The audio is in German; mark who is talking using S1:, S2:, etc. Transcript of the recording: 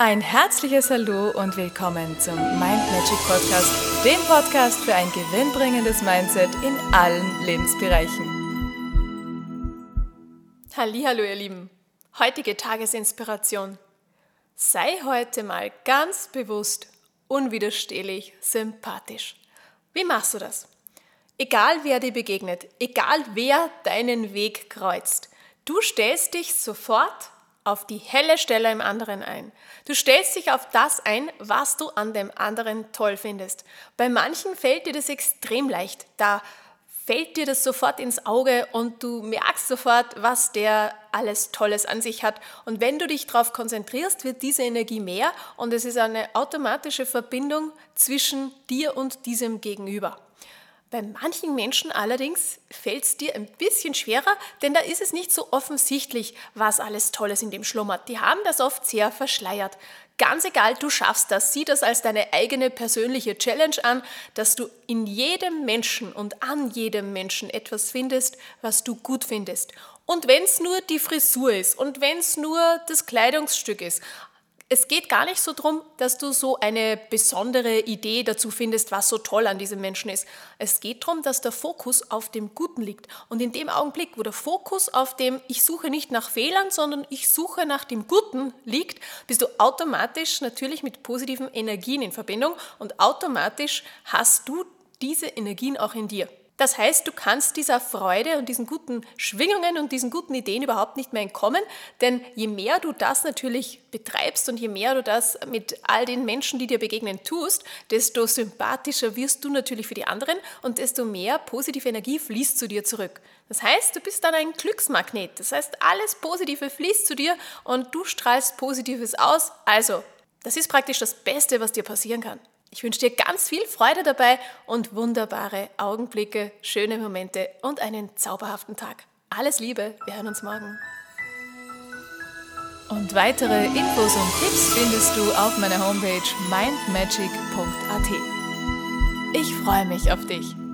S1: Ein herzliches Hallo und willkommen zum Mind Magic Podcast, dem Podcast für ein gewinnbringendes Mindset in allen Lebensbereichen.
S2: Hallo ihr Lieben. Heutige Tagesinspiration. Sei heute mal ganz bewusst, unwiderstehlich, sympathisch. Wie machst du das? Egal wer dir begegnet, egal wer deinen Weg kreuzt, du stellst dich sofort auf die helle Stelle im anderen ein. Du stellst dich auf das ein, was du an dem anderen toll findest. Bei manchen fällt dir das extrem leicht. Da fällt dir das sofort ins Auge und du merkst sofort, was der alles Tolles an sich hat. Und wenn du dich darauf konzentrierst, wird diese Energie mehr und es ist eine automatische Verbindung zwischen dir und diesem Gegenüber. Bei manchen Menschen allerdings fällt es dir ein bisschen schwerer, denn da ist es nicht so offensichtlich, was alles Tolles in dem schlummert. Die haben das oft sehr verschleiert. Ganz egal, du schaffst das. Sieh das als deine eigene persönliche Challenge an, dass du in jedem Menschen und an jedem Menschen etwas findest, was du gut findest. Und wenn es nur die Frisur ist und wenn es nur das Kleidungsstück ist, es geht gar nicht so darum, dass du so eine besondere Idee dazu findest, was so toll an diesem Menschen ist. Es geht darum, dass der Fokus auf dem Guten liegt. Und in dem Augenblick, wo der Fokus auf dem Ich suche nicht nach Fehlern, sondern ich suche nach dem Guten liegt, bist du automatisch natürlich mit positiven Energien in Verbindung und automatisch hast du diese Energien auch in dir. Das heißt, du kannst dieser Freude und diesen guten Schwingungen und diesen guten Ideen überhaupt nicht mehr entkommen, denn je mehr du das natürlich betreibst und je mehr du das mit all den Menschen, die dir begegnen, tust, desto sympathischer wirst du natürlich für die anderen und desto mehr positive Energie fließt zu dir zurück. Das heißt, du bist dann ein Glücksmagnet. Das heißt, alles Positive fließt zu dir und du strahlst Positives aus. Also, das ist praktisch das Beste, was dir passieren kann. Ich wünsche dir ganz viel Freude dabei und wunderbare Augenblicke, schöne Momente und einen zauberhaften Tag. Alles Liebe, wir hören uns morgen.
S1: Und weitere Infos und Tipps findest du auf meiner Homepage mindmagic.at. Ich freue mich auf dich.